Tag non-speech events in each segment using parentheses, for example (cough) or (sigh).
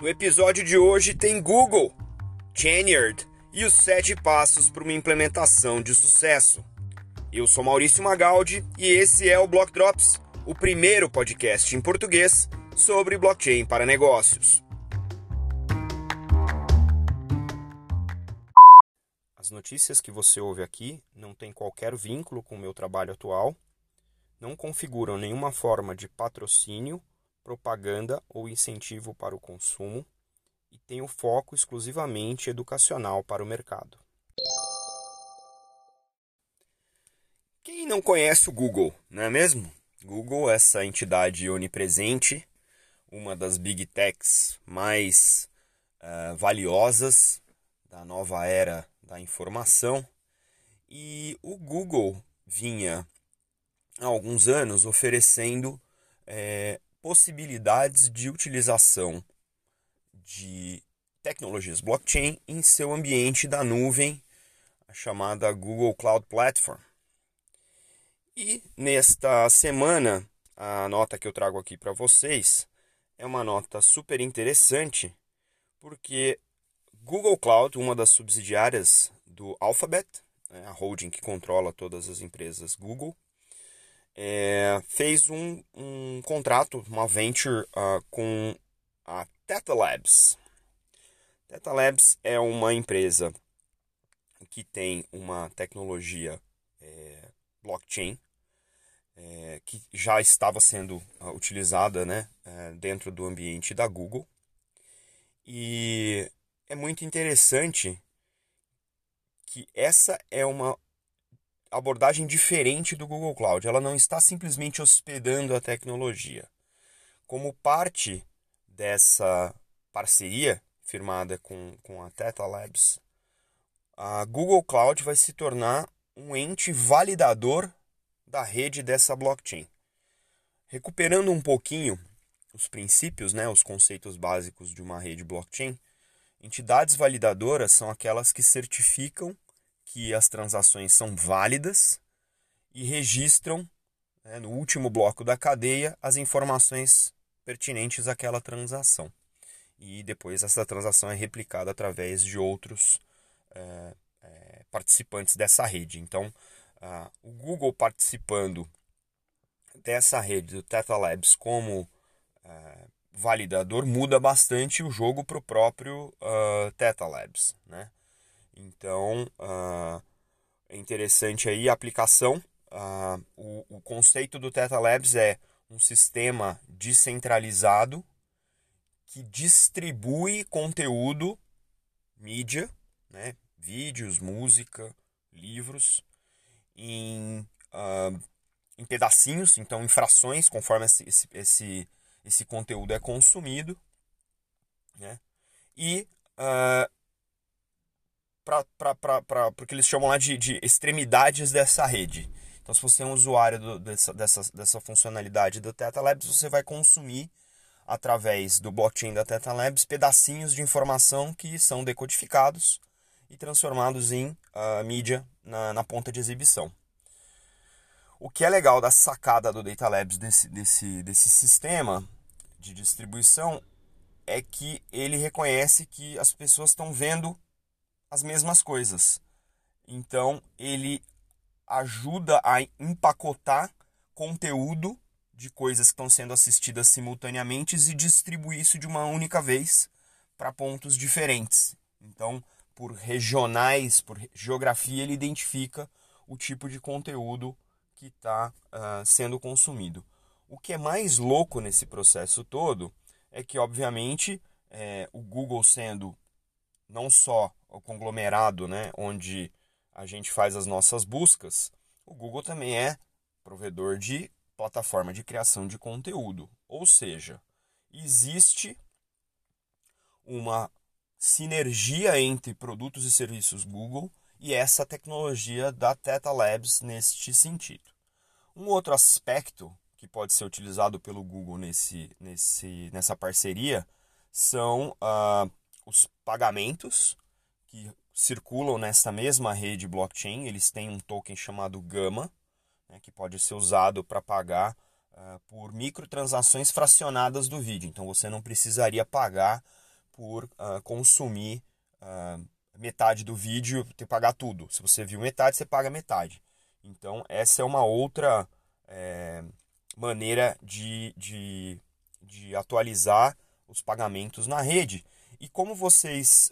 No episódio de hoje tem Google, Chainyard e os sete passos para uma implementação de sucesso. Eu sou Maurício Magaldi e esse é o Block Drops, o primeiro podcast em português sobre blockchain para negócios. As notícias que você ouve aqui não têm qualquer vínculo com o meu trabalho atual, não configuram nenhuma forma de patrocínio propaganda ou incentivo para o consumo e tem o foco exclusivamente educacional para o mercado. Quem não conhece o Google, não é mesmo? Google, essa entidade onipresente, uma das big techs mais uh, valiosas da nova era da informação. E o Google vinha há alguns anos oferecendo é, possibilidades de utilização de tecnologias blockchain em seu ambiente da nuvem, a chamada Google Cloud Platform. E nesta semana, a nota que eu trago aqui para vocês é uma nota super interessante, porque Google Cloud, uma das subsidiárias do Alphabet, né, a holding que controla todas as empresas Google, é, fez um, um contrato, uma venture uh, com a Theta Labs. Theta Labs é uma empresa que tem uma tecnologia é, blockchain é, que já estava sendo uh, utilizada né, é, dentro do ambiente da Google. E é muito interessante que essa é uma abordagem diferente do Google Cloud. Ela não está simplesmente hospedando a tecnologia. Como parte dessa parceria firmada com, com a Theta Labs, a Google Cloud vai se tornar um ente validador da rede dessa blockchain. Recuperando um pouquinho os princípios, né, os conceitos básicos de uma rede blockchain, entidades validadoras são aquelas que certificam que as transações são válidas e registram né, no último bloco da cadeia as informações pertinentes àquela transação. E depois essa transação é replicada através de outros é, é, participantes dessa rede. Então, o Google participando dessa rede do Theta Labs como é, validador muda bastante o jogo para o próprio uh, Theta Labs. Né? Então, uh, é interessante aí a aplicação. Uh, o, o conceito do Theta Labs é um sistema descentralizado que distribui conteúdo, mídia, né, vídeos, música, livros, em, uh, em pedacinhos, então em frações, conforme esse, esse, esse, esse conteúdo é consumido. Né, e uh, para o que eles chamam lá de, de, extremidades dessa rede. Então, se você é um usuário do, dessa, dessa, dessa funcionalidade do Theta Labs, você vai consumir, através do blockchain da Theta Labs, pedacinhos de informação que são decodificados e transformados em uh, mídia na, na ponta de exibição. O que é legal da sacada do Data Labs desse, desse, desse sistema de distribuição é que ele reconhece que as pessoas estão vendo as mesmas coisas. Então, ele ajuda a empacotar conteúdo de coisas que estão sendo assistidas simultaneamente e distribuir isso de uma única vez para pontos diferentes. Então, por regionais, por geografia, ele identifica o tipo de conteúdo que está uh, ah, sendo consumido. O que é mais louco nesse processo todo é que, obviamente, é, o Google sendo não só o conglomerado, né, onde a gente faz as nossas buscas, o Google também é provedor de plataforma de criação de conteúdo. Ou seja, existe uma sinergia entre produtos e serviços Google e essa tecnologia da Theta Labs neste sentido. Um outro aspecto que pode ser utilizado pelo Google nesse, nesse, nessa parceria são uh, os pagamentos que circulam nessa mesma rede blockchain. Eles têm um token chamado Gama, né, que pode ser usado para pagar uh, por microtransações fracionadas do vídeo. Então você não precisaria pagar por uh, consumir uh, metade do vídeo, ter que pagar tudo. Se você viu metade, você paga metade. Então, essa é uma outra é, maneira de, de, de atualizar os pagamentos na rede. E como vocês,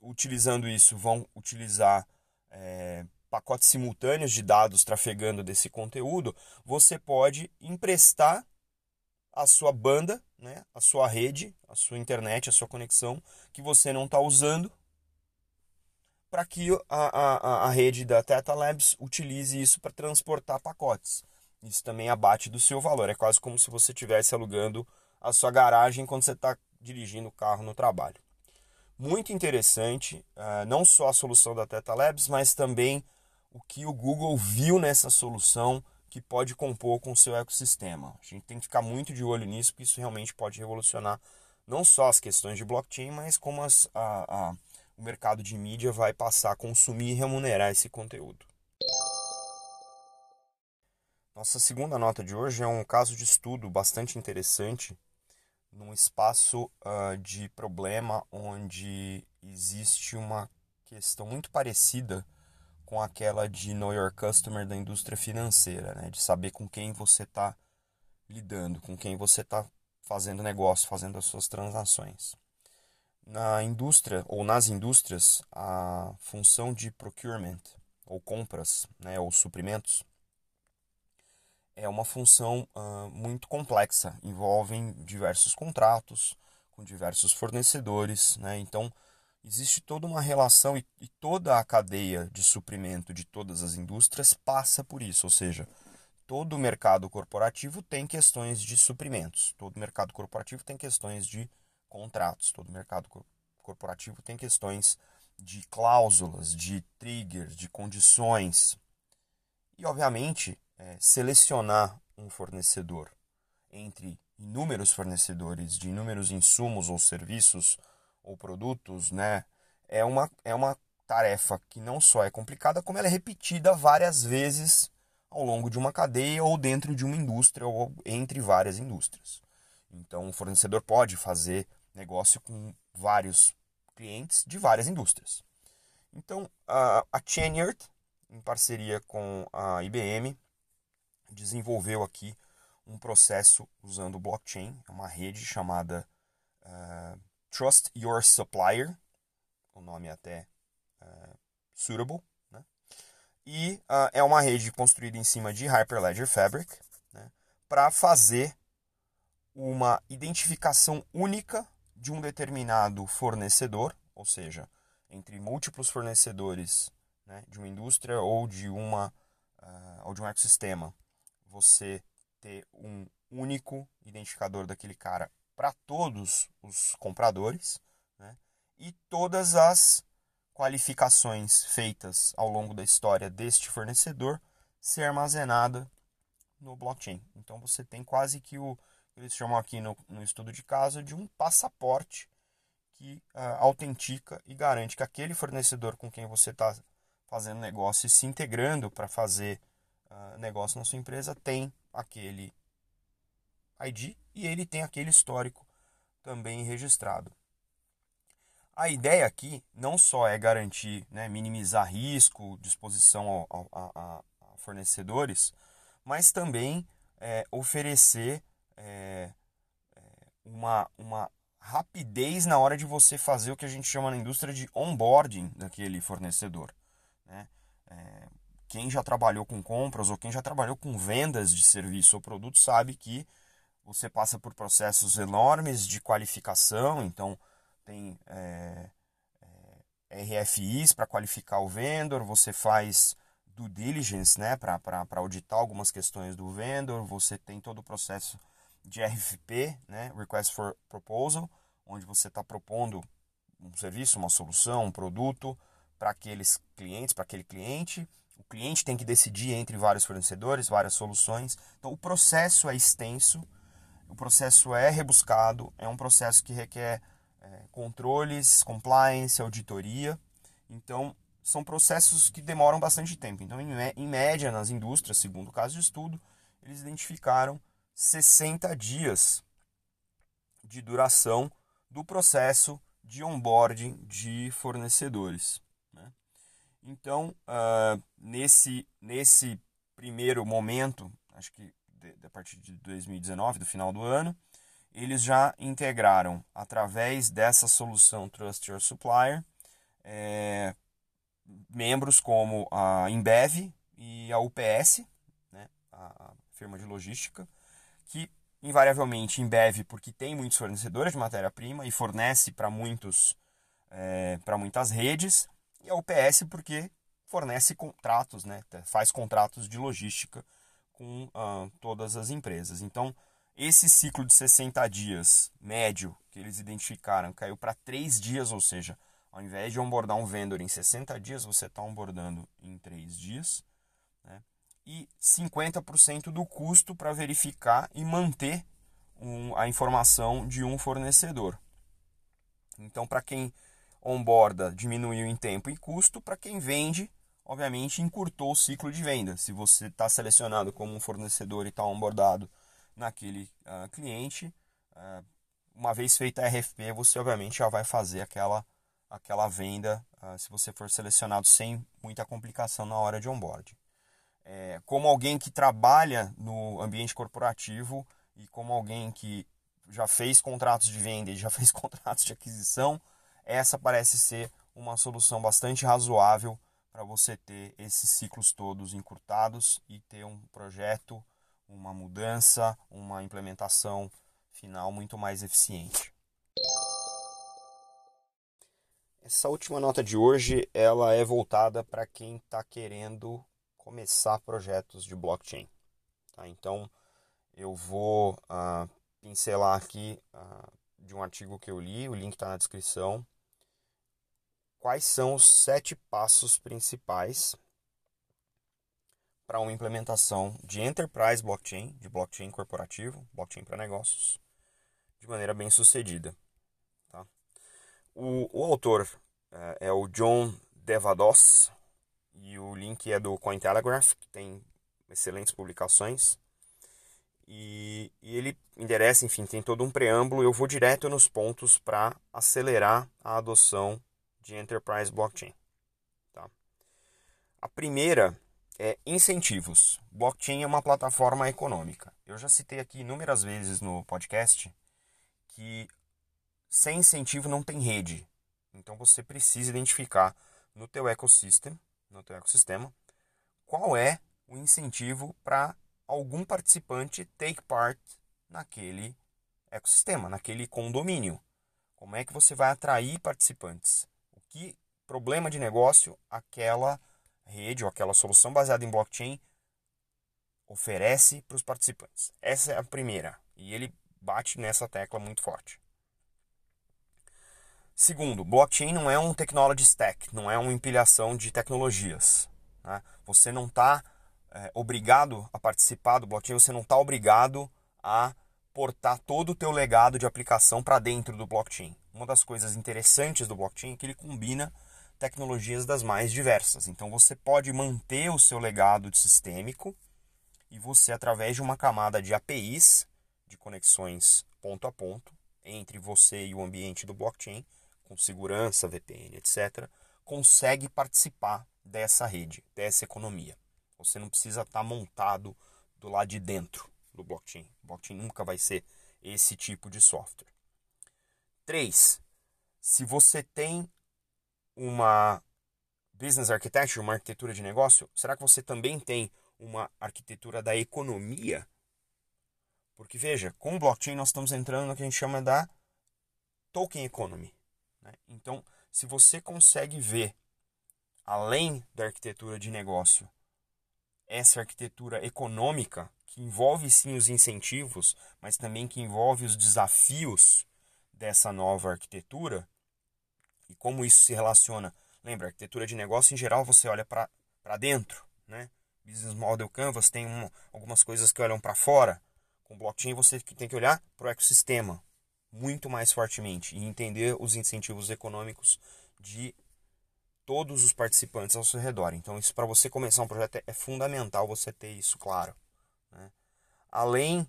utilizando isso, vão utilizar é, pacotes simultâneos de dados trafegando desse conteúdo, você pode emprestar a sua banda, né, a sua rede, a sua internet, a sua conexão que você não está usando para que a, a, a rede da Teta Labs utilize isso para transportar pacotes. Isso também abate do seu valor. É quase como se você estivesse alugando a sua garagem quando você está dirigindo o carro no trabalho. Muito interessante, uh, não só a solução da Teta Labs, mas também o que o Google viu nessa solução que pode compor com o seu ecossistema. A gente tem que ficar muito de olho nisso, porque isso realmente pode revolucionar não só as questões de blockchain, mas como as, a, a, o mercado de mídia vai passar a consumir e remunerar esse conteúdo. Nossa segunda nota de hoje é um caso de estudo bastante interessante num espaço uh, de problema onde existe uma questão muito parecida com aquela de know your customer da indústria financeira, né? de saber com quem você está lidando, com quem você está fazendo negócio, fazendo as suas transações. Na indústria ou nas indústrias, a função de procurement ou compras, né, ou suprimentos, é uma função uh, muito complexa, envolve diversos contratos com diversos fornecedores, né? então existe toda uma relação e, e toda a cadeia de suprimento de todas as indústrias passa por isso, ou seja, todo o mercado corporativo tem questões de suprimentos, todo mercado corporativo tem questões de contratos. Todo mercado corporativo tem questões de cláusulas, de triggers, de condições. E, obviamente, é, selecionar um fornecedor entre inúmeros fornecedores de inúmeros insumos ou serviços ou produtos, né, é uma, é uma tarefa que não só é complicada, como ela é repetida várias vezes ao longo de uma cadeia ou dentro de uma indústria ou entre várias indústrias. Então, o fornecedor pode fazer negócio com vários clientes de várias indústrias. Então, a, a em parceria com a IBM, desenvolveu aqui um processo usando blockchain, é uma rede chamada uh, Trust Your Supplier, o nome é até uh, suitable, né? e uh, é uma rede construída em cima de Hyperledger Fabric né? para fazer uma identificação única de um determinado fornecedor, ou seja, entre múltiplos fornecedores né, de uma indústria ou de, uma, uh, ou de um ecossistema, você ter um único identificador daquele cara para todos os compradores né, e todas as qualificações feitas ao longo da história deste fornecedor ser armazenada no blockchain. Então você tem quase que o eles chamam aqui no, no estudo de caso de um passaporte que uh, autentica e garante que aquele fornecedor com quem você está fazendo negócio e se integrando para fazer uh, negócio na sua empresa tem aquele ID e ele tem aquele histórico também registrado. A ideia aqui não só é garantir, né, minimizar risco, disposição a, fornecedores, mas também é, oferecer é, é, uma, uma rapidez na hora de você fazer o que a gente chama na indústria de onboarding daquele fornecedor. Né? É, quem já trabalhou com compras ou quem já trabalhou com vendas de serviço ou produto sabe que você passa por processos enormes de qualificação, então tem é, é, RFIs para qualificar o vendedor, você faz due diligence né, para auditar algumas questões do vendedor, você tem todo o processo de RFP, né, Request for Proposal, onde você está propondo um serviço, uma solução, um produto para aqueles clientes, para aquele cliente. O cliente tem que decidir entre vários fornecedores, várias soluções. Então, o processo é extenso, o processo é rebuscado, é um processo que requer é, controles, compliance, auditoria. Então, são processos que demoram bastante tempo. Então, em, em média, nas indústrias, segundo o caso de estudo, eles identificaram 60 dias de duração do processo de onboarding de fornecedores. Então, uh, nesse, nesse primeiro momento, acho que a partir de 2019, do final do ano, eles já integraram, através dessa solução Trust Your Supplier, é, membros como a Embev e a UPS, né, a firma de logística, que invariavelmente Embev, porque tem muitos fornecedores de matéria-prima e fornece para muitos é, para muitas redes, e a UPS porque fornece contratos, né, faz contratos de logística com uh, todas as empresas. Então, esse ciclo de 60 dias médio que eles identificaram caiu para 3 dias, ou seja, ao invés de onboardar um vendedor em 60 dias, você está onboardando em 3 dias. Né? E 50% do custo para verificar e manter um, a informação de um fornecedor. Então, para quem onboarda, diminuiu em tempo e custo. Para quem vende, obviamente, encurtou o ciclo de venda. Se você está selecionado como um fornecedor e está onboardado naquele uh, cliente, uh, uma vez feita a RFP, você obviamente já vai fazer aquela aquela venda uh, se você for selecionado sem muita complicação na hora de onboard. É, como alguém que trabalha no ambiente corporativo e como alguém que já fez contratos de venda e já (laughs) fez contratos de aquisição, essa parece ser uma solução bastante razoável para você ter esses ciclos todos encurtados e ter um projeto, uma mudança, uma implementação final muito mais eficiente. Essa última nota de hoje ela é voltada para quem está querendo começar projetos de blockchain. Tá? Então eu vou uh, pincelar aqui uh, de um artigo que eu li, o link está na descrição. Quais são os sete passos principais para uma implementação de enterprise blockchain, de blockchain corporativo, blockchain para negócios, de maneira bem sucedida? O, o autor é, é o John Devados e o link é do Cointelegraph, que tem excelentes publicações. E, e, ele endereça, enfim, tem todo um preâmbulo. Eu vou direto nos pontos para acelerar a adoção de Enterprise Blockchain. Tá? A primeira é incentivos. Blockchain é uma plataforma econômica. Eu já citei aqui inúmeras vezes no podcast que sem incentivo não tem rede. Então você precisa identificar no teu ecossistema, no teu ecossistema, qual é o incentivo para algum participante take part naquele ecossistema, naquele condomínio. Como é que você vai atrair participantes? Que problema de negócio aquela rede ou aquela solução baseada em blockchain oferece para os participantes? Essa é a primeira e ele bate nessa tecla muito forte. Segundo, blockchain não é um technology stack, não é uma empilhação de tecnologias. Né? Você não está é, obrigado a participar do blockchain, você não está obrigado a portar todo o teu legado de aplicação para dentro do blockchain. Uma das coisas interessantes do blockchain é que ele combina tecnologias das mais diversas. Então você pode manter o seu legado sistêmico e você através de uma camada de APIs, de conexões ponto a ponto entre você e o ambiente do blockchain, com segurança, VPN, etc., consegue participar dessa rede, dessa economia. Você não precisa estar montado do lado de dentro do blockchain. O blockchain nunca vai ser esse tipo de software. 3. Se você tem uma business architecture, uma arquitetura de negócio, será que você também tem uma arquitetura da economia? Porque veja, com o blockchain nós estamos entrando no que a gente chama da token economy. Né? Então, se você consegue ver, além da arquitetura de negócio, essa arquitetura econômica, que envolve sim os incentivos, mas também que envolve os desafios dessa nova arquitetura, e como isso se relaciona. Lembra, arquitetura de negócio, em geral, você olha para dentro, né? Business Model Canvas tem um, algumas coisas que olham para fora. Com blockchain você tem que olhar para o ecossistema, muito mais fortemente e entender os incentivos econômicos de todos os participantes ao seu redor. Então, isso para você começar um projeto é, é fundamental você ter isso claro. Né? Além,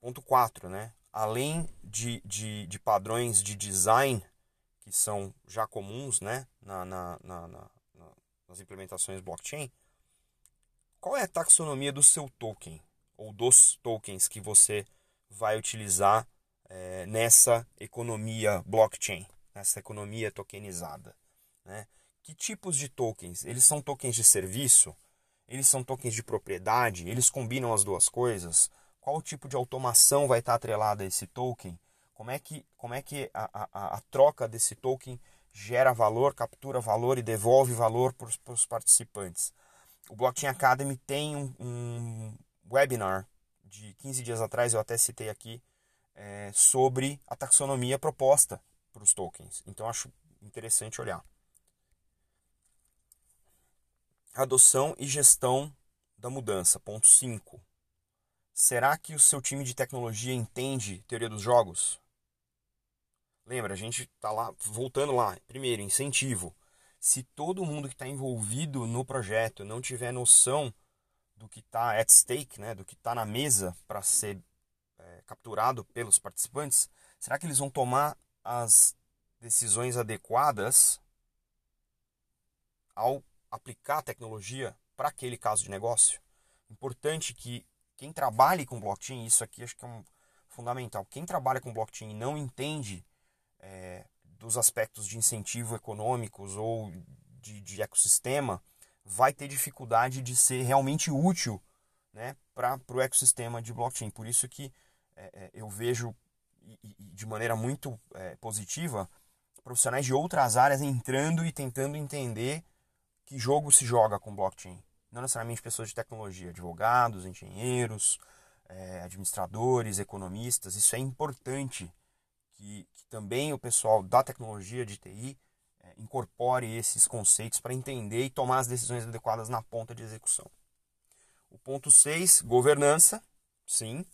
ponto 4, né? Além de, de, de padrões de design que são já comuns né, na, na, na, na, nas implementações blockchain, qual é a taxonomia do seu token ou dos tokens que você vai utilizar é, nessa economia blockchain, nessa economia tokenizada? Né? Que tipos de tokens? Eles são tokens de serviço? Eles são tokens de propriedade? Eles combinam as duas coisas? Qual tipo de automação vai estar atrelada a esse token? Como é que, como é que a, a, a troca desse token gera valor, captura valor e devolve valor para os participantes? O Blockchain Academy tem um, um, webinar de 15 dias atrás, eu até citei aqui, é, sobre a taxonomia proposta para os tokens. Então acho interessante olhar. Adoção e gestão da mudança. Ponto 5. Será que o seu time de tecnologia entende teoria dos jogos? Lembra, a gente está lá, voltando lá. Primeiro, incentivo. Se todo mundo que está envolvido no projeto não tiver noção do que está at stake, né, do que está na mesa para ser é, capturado pelos participantes, será que eles vão tomar as decisões adequadas ao aplicar a tecnologia para aquele caso de negócio? Importante que quem trabalhe com blockchain, isso aqui acho que é um fundamental. Quem trabalha com blockchain e não entende é, dos aspectos de incentivo econômicos ou de, de, ecossistema, vai ter dificuldade de ser realmente útil né, para o ecossistema de blockchain. Por isso que é eu vejo e, e de maneira muito é, positiva profissionais de outras áreas entrando e tentando entender que jogo se joga com blockchain. Não necessariamente pessoas de tecnologia, advogados, engenheiros, é, administradores, economistas. Isso é importante que, que também o pessoal da tecnologia de TI é, incorpore esses conceitos para entender e tomar as decisões adequadas na ponta de execução. O ponto 6, governança. Sim,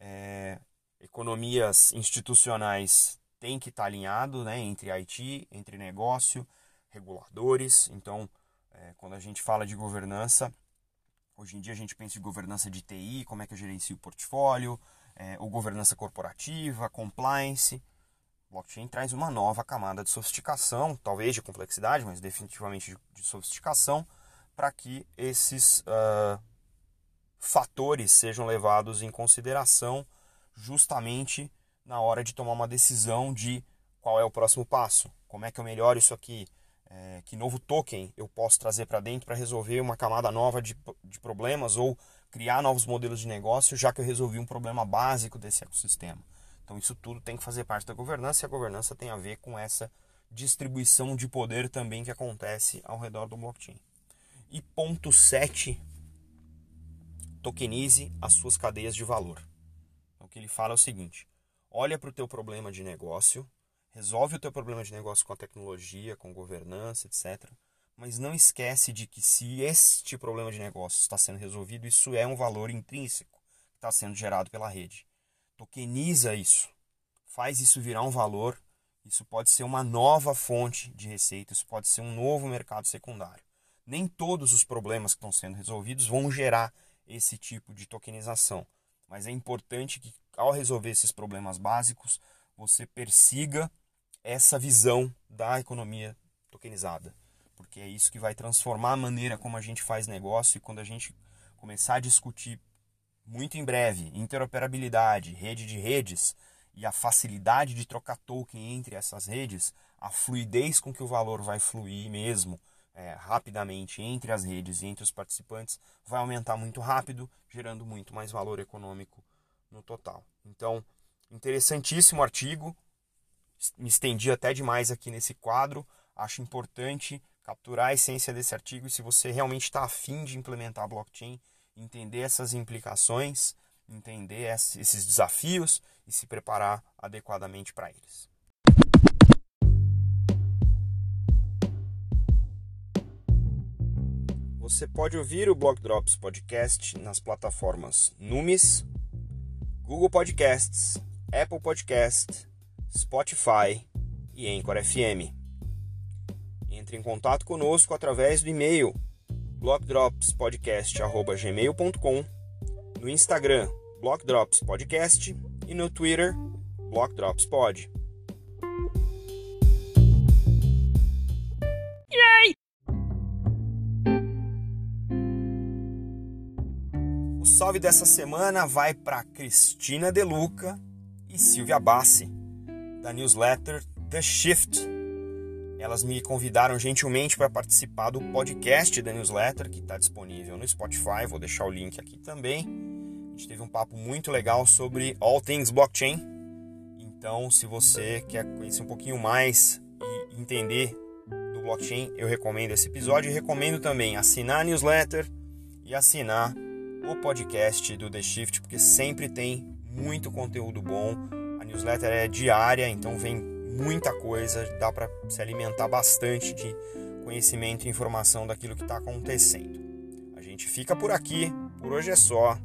é, economias institucionais têm que estar alinhado né, entre IT, entre negócio, reguladores. Então, é, quando a gente fala de governança, hoje em dia a gente pensa em governança de TI, como é que eu gerencio o portfólio, é, ou governança corporativa, compliance. Blockchain traz uma nova camada de sofisticação, talvez de complexidade, mas definitivamente de, sofisticação, para que esses uh, fatores sejam levados em consideração justamente na hora de tomar uma decisão de qual é o próximo passo, como é que eu melhoro isso aqui, é, que novo token eu posso trazer para dentro para resolver uma camada nova de, de problemas ou criar novos modelos de negócio, já que eu resolvi um problema básico desse ecossistema. Então isso tudo tem que fazer parte da governança e a governança tem a ver com essa distribuição de poder também que acontece ao redor do blockchain. E ponto 7, tokenize as suas cadeias de valor. Então, o que ele fala é o seguinte: olha para o teu problema de negócio, resolve o teu problema de negócio com a tecnologia, com governança, etc mas não esquece de que se este problema de negócio está sendo resolvido, isso é um valor intrínseco que está sendo gerado pela rede. Tokeniza isso, faz isso virar um valor. Isso pode ser uma nova fonte de receita, isso pode ser um novo mercado secundário. Nem todos os problemas que estão sendo resolvidos vão gerar esse tipo de tokenização, mas é importante que ao resolver esses problemas básicos, você persiga essa visão da economia tokenizada porque é isso que vai transformar a maneira como a gente faz negócio e quando a gente começar a discutir muito em breve interoperabilidade, rede de redes e a facilidade de trocar token entre essas redes, a fluidez com que o valor vai fluir mesmo é, rapidamente entre as redes e entre os participantes vai aumentar muito rápido, gerando muito mais valor econômico no total. Então, interessantíssimo artigo, me estendi até demais aqui nesse quadro, acho importante capturar a essência desse artigo e se você realmente está afim de implementar a blockchain, entender essas implicações, entender esses desafios e se preparar adequadamente para eles. Você pode ouvir o Block Drops Podcast nas plataformas Numis, Google Podcasts, Apple Podcast, Spotify e Anchor FM. Entre em contato conosco através do e-mail blockdropspodcast.gmail.com, no Instagram blockdropspodcast e no Twitter, BlockDropsPod. Yay! O salve dessa semana vai para Cristina Deluca e Silvia Bassi, da newsletter The Shift. Elas me convidaram gentilmente para participar do podcast da newsletter, que está disponível no Spotify, vou deixar o link aqui também. A gente teve um papo muito legal sobre all things blockchain. Então, se você quer conhecer um pouquinho mais e entender do blockchain, eu recomendo esse episódio e recomendo também assinar a newsletter e assinar o podcast do The Shift, porque sempre tem muito conteúdo bom. Newsletter é diária, então vem muita coisa, dá para se alimentar bastante de conhecimento e informação daquilo que está acontecendo. A gente fica por aqui, por hoje é só.